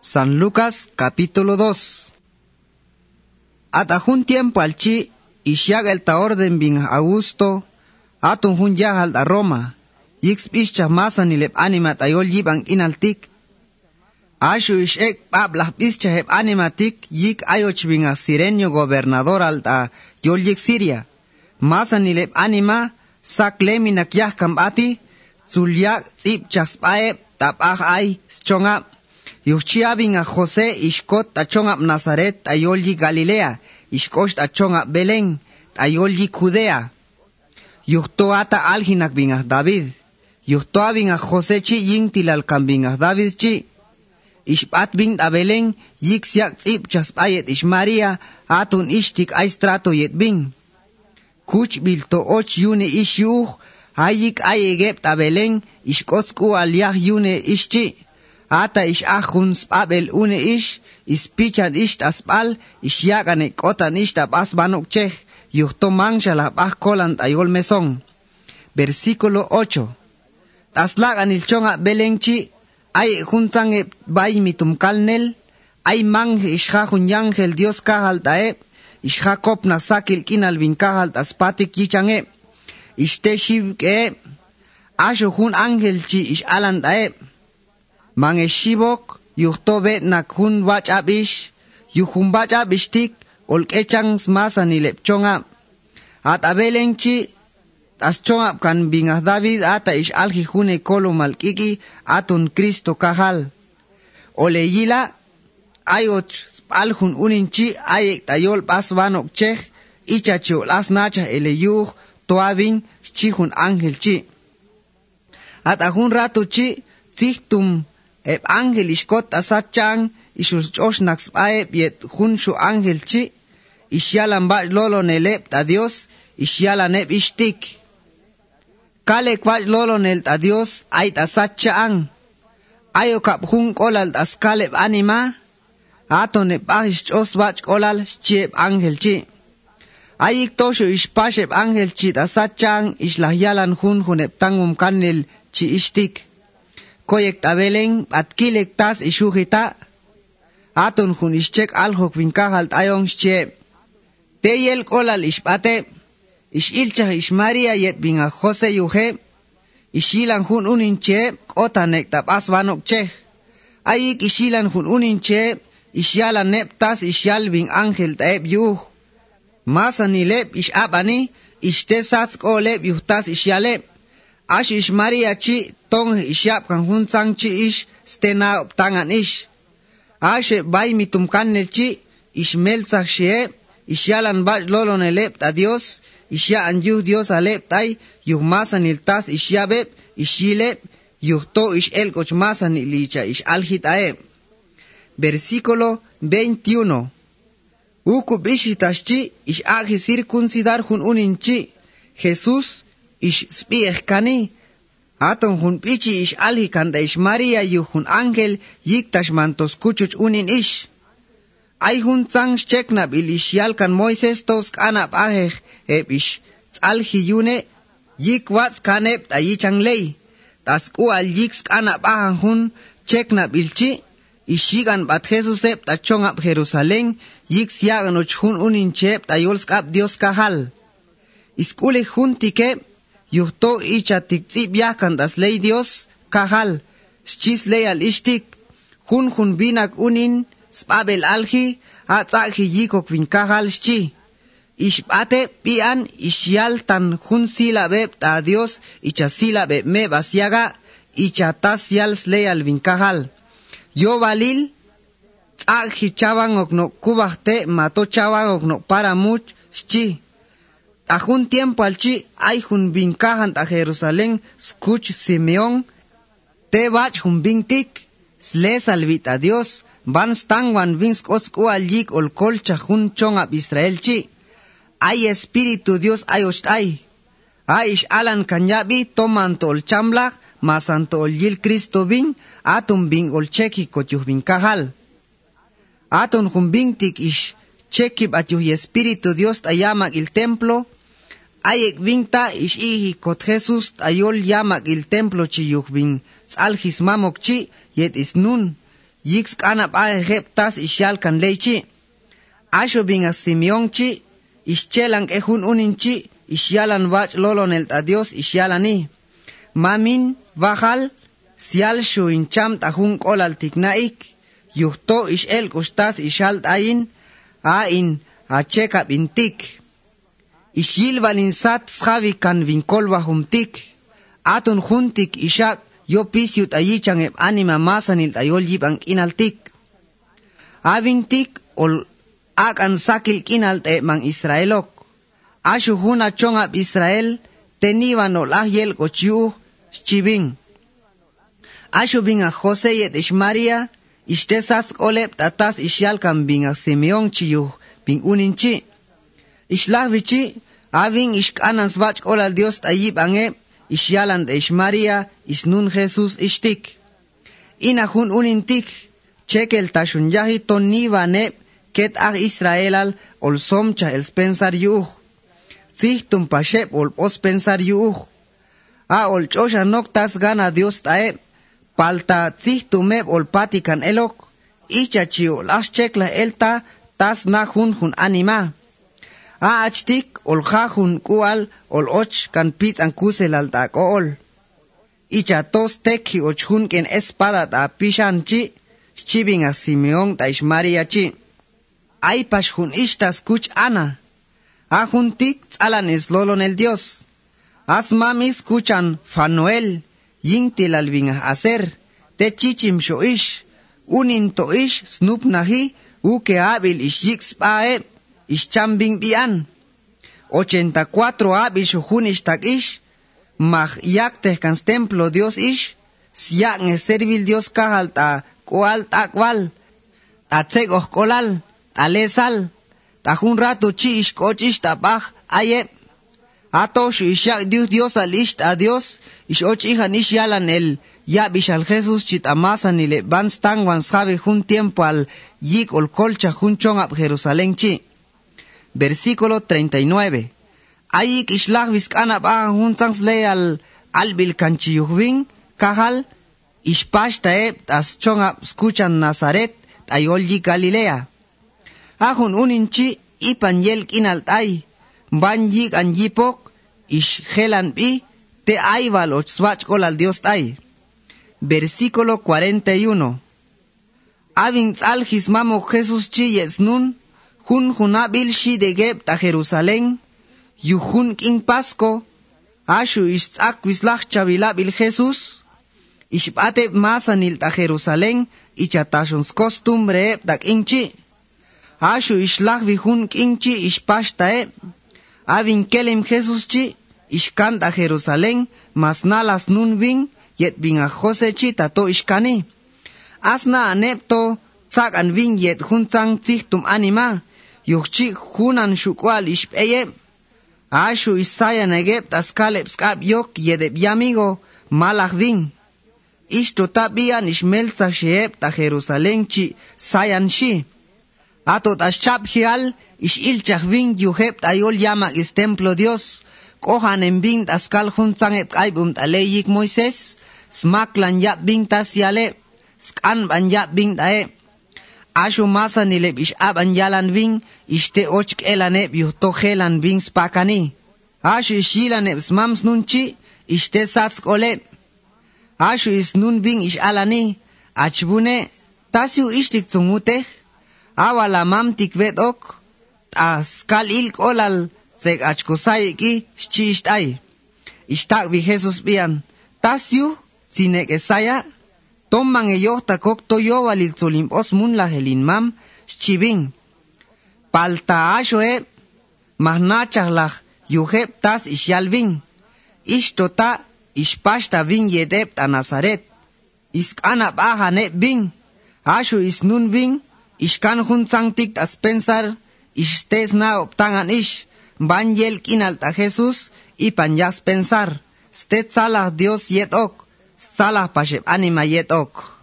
San Lucas capítulo 2. Hasta un tiempo al chi, y el ta orden bin Augusto, atun hun yahal da Roma, yix bischa masa ni lep animat ayol yibang inaltik. Ashu ish ek pablah bischa heb animatik yik ayoch bin a sirenio gobernador alta yol yik Siria. Masa ni lep anima, sak leminak yah kambati, zulyak zip chaspae tap ah ay. Yuchiabin a José ishkot tachongap Nazaret ayolji Galilea, ishkosh tachongap Belén, ayolji Judea. Yuhto ata aljinak bin David. Yuhto abin a José chi yin tilal bin David chi. Ishpat bin a Belén, yik siak tzip chaspayet ish Maria, atun ishtik aistrato yet bin. Kuch bilto och yune ish yuh, ayik ayegep ta Belén, ishkosku aliah yune ish chi. Ata ish ahun spabel une ish, ispichan ish taspal, ish yakane kotan ish tabas banok chech, yuhto mancha la bah kolan tayol mesón. Versículo 8. Taslagan il chonga belenchi, ay juntan e bay mitum kalnel, ay mang isha el dios kahal tae, isha kopna sakil kinal bin kahal taspatik yichange, ishte shiv ke, asho hun angel chi ish alan mange shibok yuhtobe nakhun wach abish yuhun bach abishtik olkechang smasa ni lepchonga at abelenchi aschonga kan binga david ata ish alji june kolo malkiki atun kristo kahal. Oleyila ayot alhun uninchi ayek tayol pasbanok chech ichacho las nacha eleyuh toabin chihun ángel chi. At ahun rato chi tzihtum eb ángel ishkot asachang ishus chosh naxpae biet hun shu ángel chi ishyalan ba lolo nelep ta Dios ishyalan eb ishtik kale kwaj lolo nel ta Dios ay tasachang ayo kap hun kolal tas kaleb anima ato ne pahish chos bach kolal chiep ángel chi. Ayik tosho ishpasheb ángel chi tasachang ishlahyalan hun hunep tangum kanil chi ishtik koyek tabelen atkilek tas ishuhita atun jun ischek aljok winkajalt ayon che teyel kolal ispate. Ishilcha ishmaria yet binga jose yuje ishilan jun uninche kotanek tapas banok che. Ayik ishilan jun uninche ishyala neptas ishyal bin ángel taeb yuh masanileb ishapani ichtesas koleb yuhtas ishyaleb ash ishmaria chi tong isyap kan hun sang chi ish stena tangan ish. Ash bay mitum kan nel chi ish mel sak she ishyalan ba lolo nelep ta dios anju dios alep tay yuh masan il tas ishyabep ishilep yuh to ish el koch masan licha ish alhit ae versículo 21 Ukub ish itashchi ish agi circuncidar hun uninchi Jesús ish spiech kani aton hun pichi ish alhi kanda ish Maria yu hun angel yiktash mantos kuchuch unin ish. Ay hun tsang cheknab il ish yalkan Moises tos kanab ahej eb ish. Alhi yune yik wats kaneb ta yichang ley. Tas ku al yik kanab ahan hun cheknab ilchi ishigan bat Jesus eb ta chongab Jerusalén yik siagan uch hun unin cheb ta yolskab Dios kahal. Iskule hun tikeb yuhto icha tiktzip yakan das ley Dios kahal schis ley al ishtik hun hun binak unin spabel alji atzakhi yikok vin kahal schchi ishbate pian ishyal tan hun silabeb ta Dios icha silabeb me basiaga icha tas yal ley al vin kahal yo valil tzakhi chavan okno kubahte mato okno para much schchi a un tiempo alchi ay jun vincajan a Jerusalén escuch Simeón te bach jun sle salvit a Dios van stan wan vins osku aljik ol colcha jun chong ab Israel chi. Ay espíritu Dios ay ay. Ay ish alan kanyabi toman tol chambla masanto ol yil Cristo vin atum vin ol cheki kochuh vincajal aton jun vintik ish chekib atyuh y espíritu Dios ayamak il templo ayek vinta ish ihi kot Jesus ayol yamak il templo chi yuh vin tzal mamok chi yet is nun yix kanap a tas isyal kan leichi. Asho binga Simeon chi, ischelan ehun unin chi, isyalan wach lolon el ta Dios isyalani. Mamin, vajal, sial shu incham tahun kolal tiknaik, yuhto ish el kustas isyal ayin, a in, a ishil valin sat sxavi kan vincolva juntik. Atun juntik ishak yopis yut ayichan eb anima masanil il ayol yib an kinaltik. Avintik ol ak an sakil kinal te man Israelok. Ashu huna chong ab Israel tenivan ol ahyel kochiu chibin. Ashu bin a Jose yet ishmaria ishtesas oleb tatas ishyal kan bin a Simeon chiyu bin uninchi. Ishlah vichi aving ishkanan svach olal Dios tayib angep isyalan de María isnun Jesús ishtik. Inahun unintik, chekel tashun yahi ton ne ket ah Israelal ol somcha el pensar yuh. Zihtum pashep ol os pensar yuh. A ol chosha noktas gana Dios tae, palta zihtumeb ol patikan elok, ichachi ol as chekla elta tas na hun hun anima a achtik ol jajun kual ol och kan pit an kusel al tak ol. Icha tos teki och hun ken espada ta pishan chi, chibing a Simeon ta Ishmaria chi. Ay pash hun ishtas kuch ana. A hun tik tzalan es lolon el Dios. As mamis kuchan fanuel, ying tilal vinga hacer, te chichim sho ish, unin to ish snup nahi, uke abil ish yiks pae, ischambing bian. 84 abish junish tak ish, mag yakte kans templo Dios ish, siak nge servil Dios kahal ta koal takwal, ta tseg kolal, ta lesal, ta rato chi ish koch ish tapaj aye, atosh ishak Dios Dios al ish a Dios, ish och ihan ish yalan el, ya bishal Jesús chit amasan ile van stangwan sabe jun tiempo al yik ol colcha jun chong ab Jerusalén chi versículo 39. Ayik islah viskana ba huntans le al albil kanchiyuhvin kahal ispash taeb tas escuchan Nazaret tayolji Galilea. Ahun uninchi ipan yel kinal tay ban yik an yipok ish helan bi te ayval och swach kol al Dios tay. Versículo 41. Avin mamo Jesús chi nun Jun junabil shi de geb ta Jerusalén, yu jun king Pasco, ashu itzak wislach chavilabil Jesús, ishpate masanil ta Jerusalén, ichatashons costumbre tak inchi, ashu ishlach vi jun kinchi ishpashtae, avin kelem Jesús chi, ishkan ta Jerusalén, mas nalas nun vin, yet vin a Jose chi tato ishkani. Asna anepto, tzak an vin yet juntzang tum anima, yuqchi hunan xukwal ixp'eye axu isaya negueb taskaleb sk'ab yok yedeb yamigo malaj din. Ixto tabian ixmelsa xeeb ta Jerusalén chi sayan xi atot axchab jial ixilchaj bin yujeb ayol yamak is templo Dios. K'ojan en bin taskal juntzan eb k'ayb umt'aleyik Moisés smaklan yab bin tas yale sk'an ban yab bin ta'e ashu masa nileb ish aban yalan ving ishte och elaneb yuhto helan ving spakani. Ashu ish yilaneb smams nunchi ishte sats koleb. Ashu is nun ving ish alani achbune tasyu ishtik zungutech awala mam tikvet ok ta skal ilk olal zeg achkosay ki shchi ishtay. Ishtak vi Jesus bian tasyu sinek esaya Toman ellos takok toyo walil solim os mun la helin mam chibin. Palta ashoe mahnachah yuheb tas ishalvin. Ishtota ishpashta vin yedeb ta Nazaret. Iskana baja ne vin. Ashu isnun vin. Ishkan hun sanctic tas pensar. Ishtes na optangan ish. Van yel kinal ta Jesus. Ipan yas pensar. Stet salah Dios yet ok. Salah pashib anima yet ok.